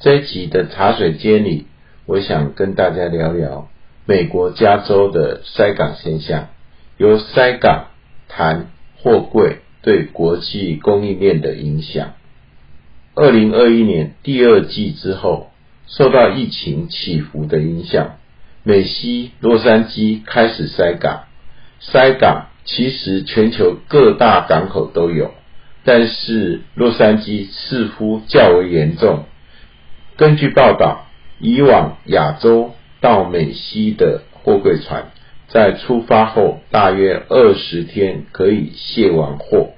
这一集的茶水间里，我想跟大家聊聊美国加州的塞港现象，由塞港谈货柜对国际供应链的影响。二零二一年第二季之后，受到疫情起伏的影响，美西洛杉矶开始塞港。塞港其实全球各大港口都有。但是洛杉矶似乎较为严重。根据报道，以往亚洲到美西的货柜船，在出发后大约二十天可以卸完货，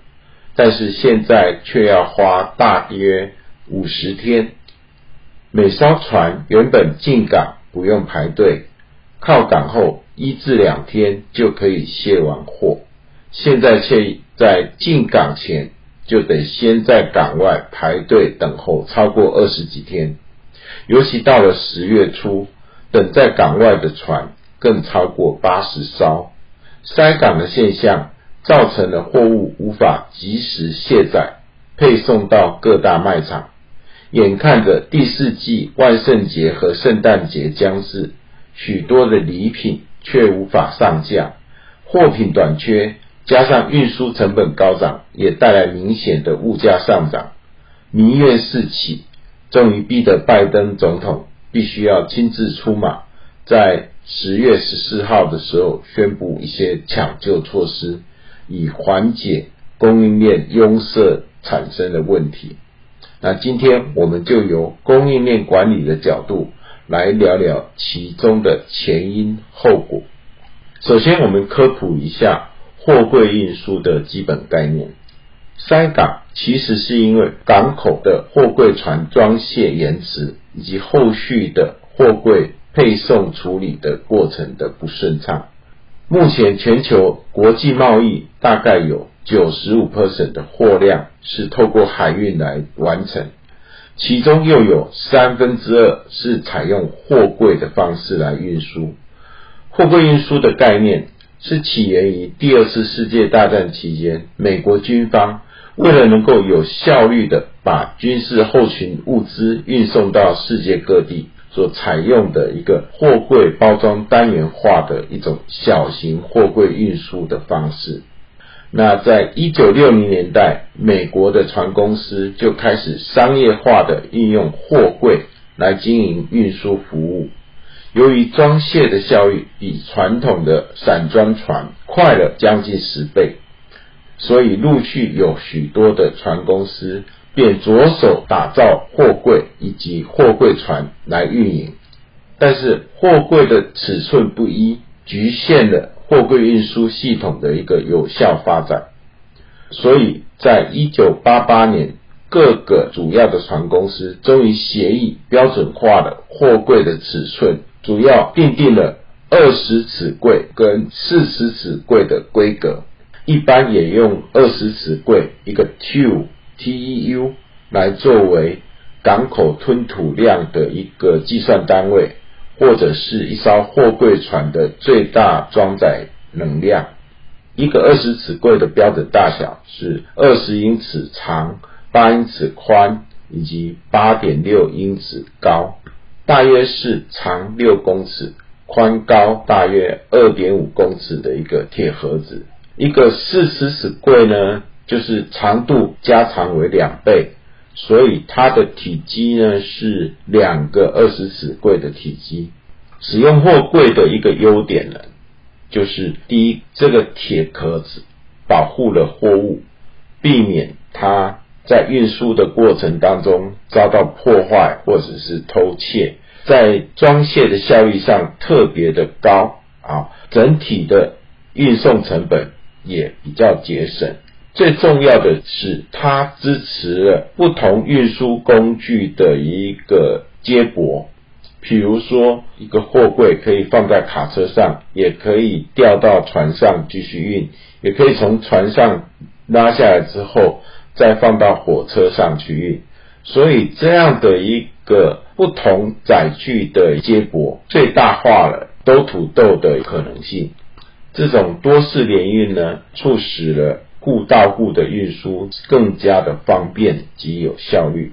但是现在却要花大约五十天。每艘船原本进港不用排队，靠港后一至两天就可以卸完货，现在却在进港前。就得先在港外排队等候超过二十几天，尤其到了十月初，等在港外的船更超过八十艘。塞港的现象造成了货物无法及时卸载，配送到各大卖场。眼看着第四季万圣节和圣诞节将至，许多的礼品却无法上架，货品短缺。加上运输成本高涨，也带来明显的物价上涨，民怨四起，终于逼得拜登总统必须要亲自出马，在十月十四号的时候宣布一些抢救措施，以缓解供应链拥塞产生的问题。那今天我们就由供应链管理的角度来聊聊其中的前因后果。首先，我们科普一下。货柜运输的基本概念，塞港其实是因为港口的货柜船装卸延迟，以及后续的货柜配送处理的过程的不顺畅。目前全球国际贸易大概有九十五 percent 的货量是透过海运来完成，其中又有三分之二是采用货柜的方式来运输。货柜运输的概念。是起源于第二次世界大战期间，美国军方为了能够有效率的把军事后勤物资运送到世界各地，所采用的一个货柜包装单元化的一种小型货柜运输的方式。那在一九六零年代，美国的船公司就开始商业化的运用货柜来经营运输服务。由于装卸的效率比传统的散装船快了将近十倍，所以陆续有许多的船公司便着手打造货柜以及货柜船来运营。但是货柜的尺寸不一，局限了货柜运输系统的一个有效发展。所以在一九八八年，各个主要的船公司终于协议标准化了货柜的尺寸。主要定定了二十尺柜跟四十尺柜的规格，一般也用二十尺柜一个 TEU T E U 来作为港口吞吐量的一个计算单位，或者是一艘货柜船的最大装载能量。一个二十尺柜的标准大小是二十英尺长、八英尺宽以及八点六英尺高。大约是长六公尺，宽高大约二点五公尺的一个铁盒子。一个四十尺柜呢，就是长度加长为两倍，所以它的体积呢是两个二十尺柜的体积。使用货柜的一个优点呢，就是第一，这个铁壳子保护了货物，避免它。在运输的过程当中遭到破坏或者是偷窃，在装卸的效率上特别的高啊，整体的运送成本也比较节省。最重要的是，它支持了不同运输工具的一个接驳，比如说一个货柜可以放在卡车上，也可以吊到船上继续运，也可以从船上拉下来之后再放到火车上去运。所以这样的一个不同载具的接驳，最大化了兜土豆的可能性。这种多式联运呢，促使了户到户的运输更加的方便及有效率。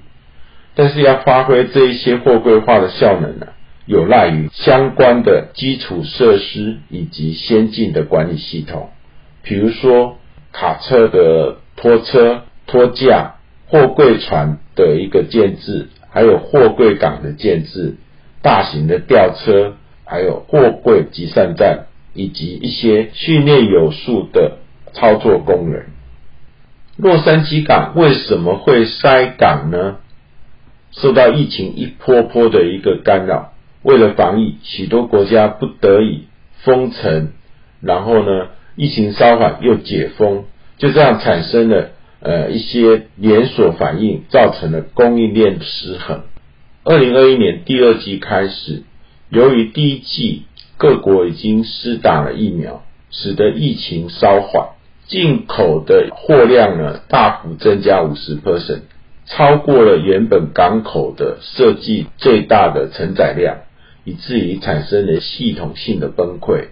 但是要发挥这一些货柜化的效能呢，有赖于相关的基础设施以及先进的管理系统，比如说卡车的拖车、拖架、货柜船的一个建制，还有货柜港的建制、大型的吊车，还有货柜集散站。以及一些训练有素的操作工人。洛杉矶港为什么会塞港呢？受到疫情一波波的一个干扰，为了防疫，许多国家不得已封城，然后呢，疫情稍缓又解封，就这样产生了呃一些连锁反应，造成了供应链失衡。二零二一年第二季开始，由于第一季各国已经施打了疫苗，使得疫情稍缓，进口的货量呢大幅增加五十 percent，超过了原本港口的设计最大的承载量，以至于产生了系统性的崩溃。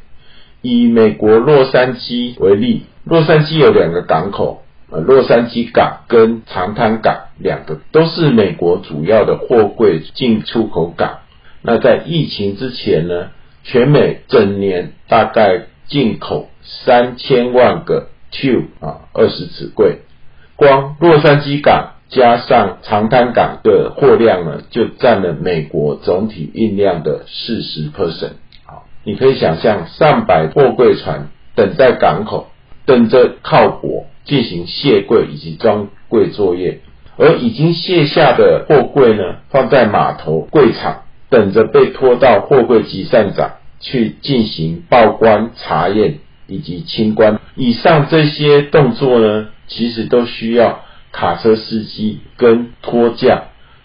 以美国洛杉矶为例，洛杉矶有两个港口，呃，洛杉矶港跟长滩港两个都是美国主要的货柜进出口港。那在疫情之前呢？全美整年大概进口三千万个 tube 啊，二十尺柜，光洛杉矶港加上长滩港的货量呢，就占了美国总体运量的四十 percent。好，你可以想象上百货柜船等在港口，等着靠泊进行卸柜以及装柜作业，而已经卸下的货柜呢，放在码头柜场。等着被拖到货柜集散站去进行报关、查验以及清关。以上这些动作呢，其实都需要卡车司机跟拖架，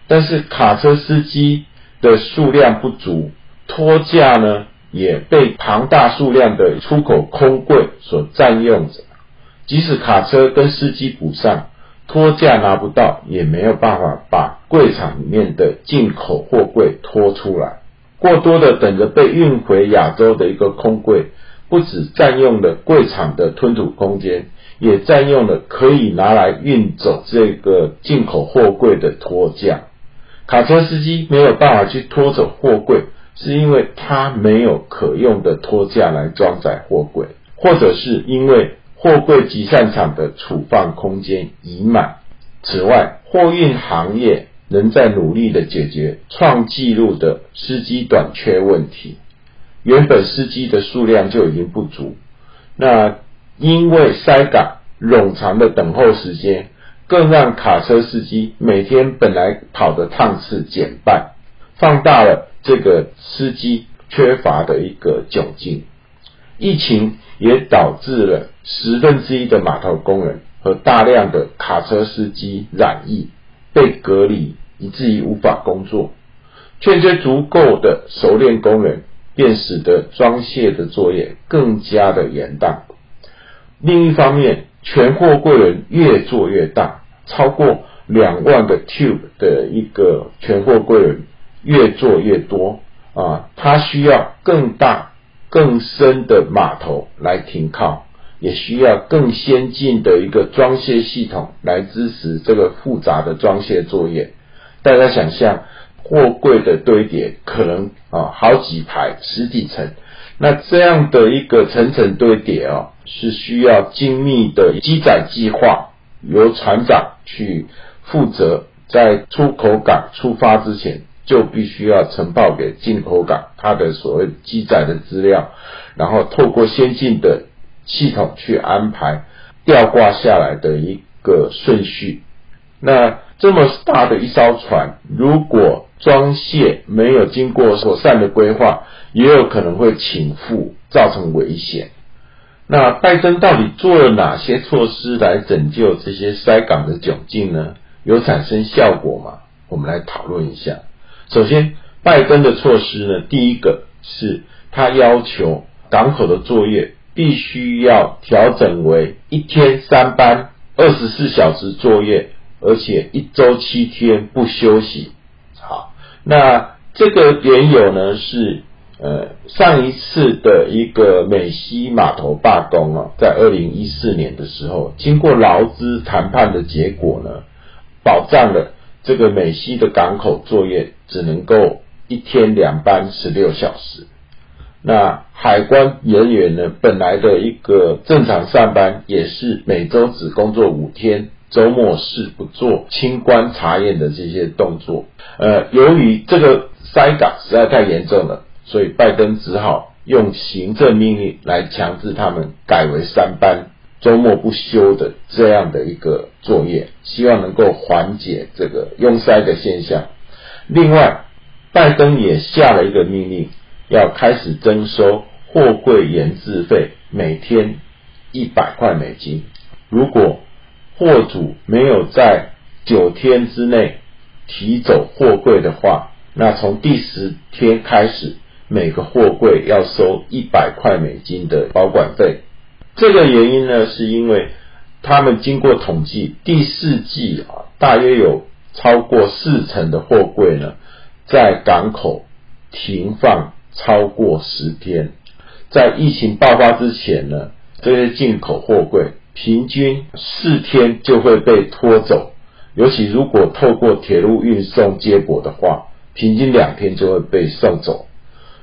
但是卡车司机的数量不足，拖架呢也被庞大数量的出口空柜所占用着。即使卡车跟司机补上。拖架拿不到，也没有办法把柜场里面的进口货柜拖出来。过多的等着被运回亚洲的一个空柜，不止占用了柜场的吞吐空间，也占用了可以拿来运走这个进口货柜的拖架。卡车司机没有办法去拖走货柜，是因为他没有可用的拖架来装载货柜，或者是因为。货柜集散场的储放空间已满。此外，货运行业仍在努力的解决创纪录的司机短缺问题。原本司机的数量就已经不足，那因为塞港、冗长的等候时间，更让卡车司机每天本来跑的趟次减半，放大了这个司机缺乏的一个窘境。疫情也导致了十分之一的码头工人和大量的卡车司机染疫，被隔离，以至于无法工作。欠缺足够的熟练工人，便使得装卸的作业更加的严宕。另一方面，全货柜轮越做越大，超过两万个 tube 的一个全货柜轮越做越多啊，它需要更大。更深的码头来停靠，也需要更先进的一个装卸系统来支持这个复杂的装卸作业。大家想象，货柜的堆叠可能啊好几排、十几层，那这样的一个层层堆叠哦，是需要精密的机载计划，由船长去负责，在出口港出发之前。就必须要呈报给进口港它的所谓机载的资料，然后透过先进的系统去安排吊挂下来的一个顺序。那这么大的一艘船，如果装卸没有经过妥善的规划，也有可能会倾覆，造成危险。那拜登到底做了哪些措施来拯救这些塞港的窘境呢？有产生效果吗？我们来讨论一下。首先，拜登的措施呢，第一个是他要求港口的作业必须要调整为一天三班，二十四小时作业，而且一周七天不休息。好，那这个缘由呢是。呃，上一次的一个美西码头罢工啊，在二零一四年的时候，经过劳资谈判的结果呢，保障了这个美西的港口作业只能够一天两班十六小时。那海关人员呢，本来的一个正常上班也是每周只工作五天，周末是不做清关查验的这些动作。呃，由于这个塞港实在太严重了。所以拜登只好用行政命令来强制他们改为三班周末不休的这样的一个作业，希望能够缓解这个拥塞的现象。另外，拜登也下了一个命令，要开始征收货柜延滞费，每天一百块美金。如果货主没有在九天之内提走货柜的话，那从第十天开始。每个货柜要收一百块美金的保管费，这个原因呢，是因为他们经过统计，第四季啊，大约有超过四成的货柜呢，在港口停放超过十天。在疫情爆发之前呢，这些进口货柜平均四天就会被拖走，尤其如果透过铁路运送接驳的话，平均两天就会被送走。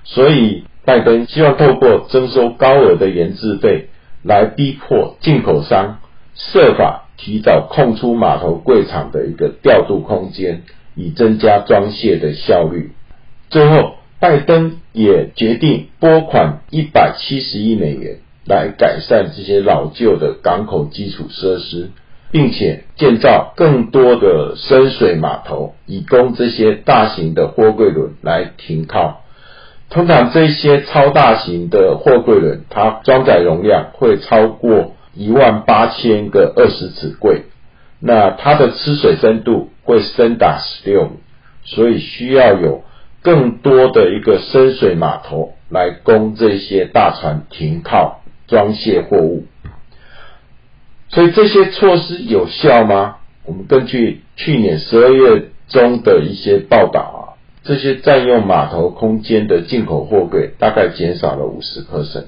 所以，拜登希望透过征收高额的延滞费，来逼迫进口商设法提早空出码头柜场的一个调度空间，以增加装卸的效率。最后，拜登也决定拨款一百七十亿美元，来改善这些老旧的港口基础设施，并且建造更多的深水码头，以供这些大型的货柜轮来停靠。通常这些超大型的货柜轮，它装载容量会超过一万八千个二十尺柜，那它的吃水深度会深达十六米，所以需要有更多的一个深水码头来供这些大船停靠装卸货物。所以这些措施有效吗？我们根据去年十二月中的一些报道啊。这些占用码头空间的进口货柜大概减少了五十克升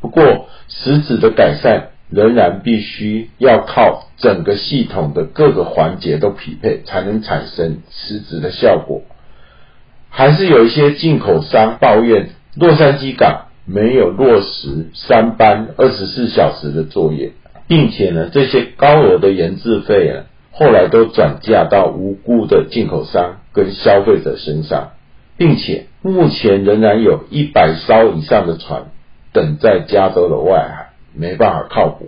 不过实质的改善仍然必须要靠整个系统的各个环节都匹配，才能产生实质的效果。还是有一些进口商抱怨洛杉矶港没有落实三班二十四小时的作业，并且呢，这些高额的研制费啊。后来都转嫁到无辜的进口商跟消费者身上，并且目前仍然有一百艘以上的船等在加州的外海，没办法靠泊。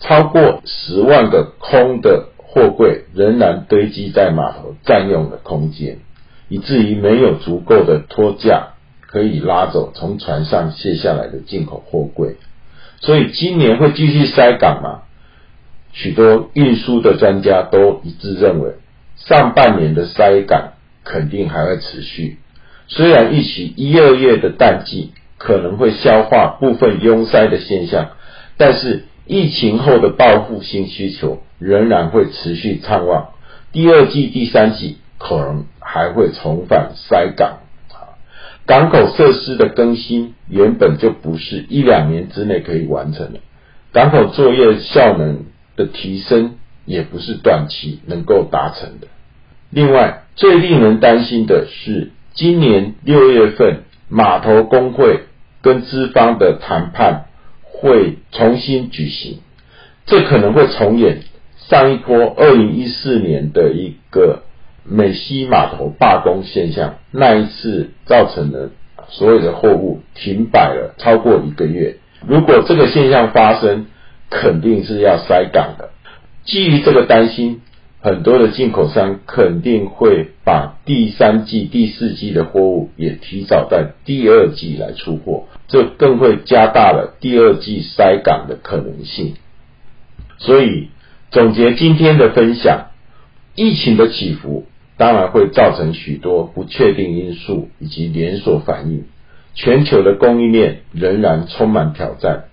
超过十万个空的货柜仍然堆积在码头，占用了空间，以至于没有足够的拖架可以拉走从船上卸下来的进口货柜。所以今年会继续塞港吗？许多运输的专家都一致认为，上半年的塞港肯定还会持续。虽然预期一二月的淡季可能会消化部分拥塞的现象，但是疫情后的报复性需求仍然会持续畅旺。第二季、第三季可能还会重返塞港。港口设施的更新原本就不是一两年之内可以完成的，港口作业效能。的提升也不是短期能够达成的。另外，最令人担心的是，今年六月份码头工会跟资方的谈判会重新举行，这可能会重演上一波二零一四年的一个美西码头罢工现象。那一次造成了所有的货物停摆了超过一个月。如果这个现象发生，肯定是要塞港的。基于这个担心，很多的进口商肯定会把第三季、第四季的货物也提早在第二季来出货，这更会加大了第二季塞港的可能性。所以，总结今天的分享，疫情的起伏当然会造成许多不确定因素以及连锁反应。全球的供应链仍然充满挑战，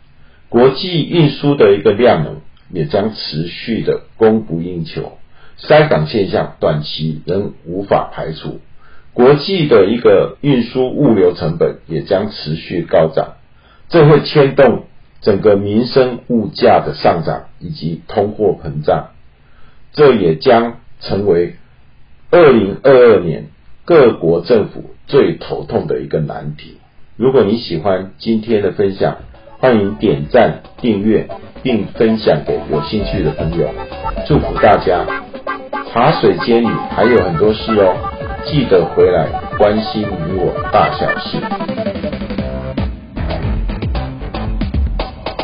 国际运输的一个量能也将持续的供不应求，塞港现象短期仍无法排除。国际的一个运输物流成本也将持续高涨，这会牵动整个民生物价的上涨以及通货膨胀，这也将成为二零二二年各国政府最头痛的一个难题。如果你喜欢今天的分享，欢迎点赞、订阅并分享给有兴趣的朋友。祝福大家！茶水间里还有很多事哦，记得回来关心你我大小事。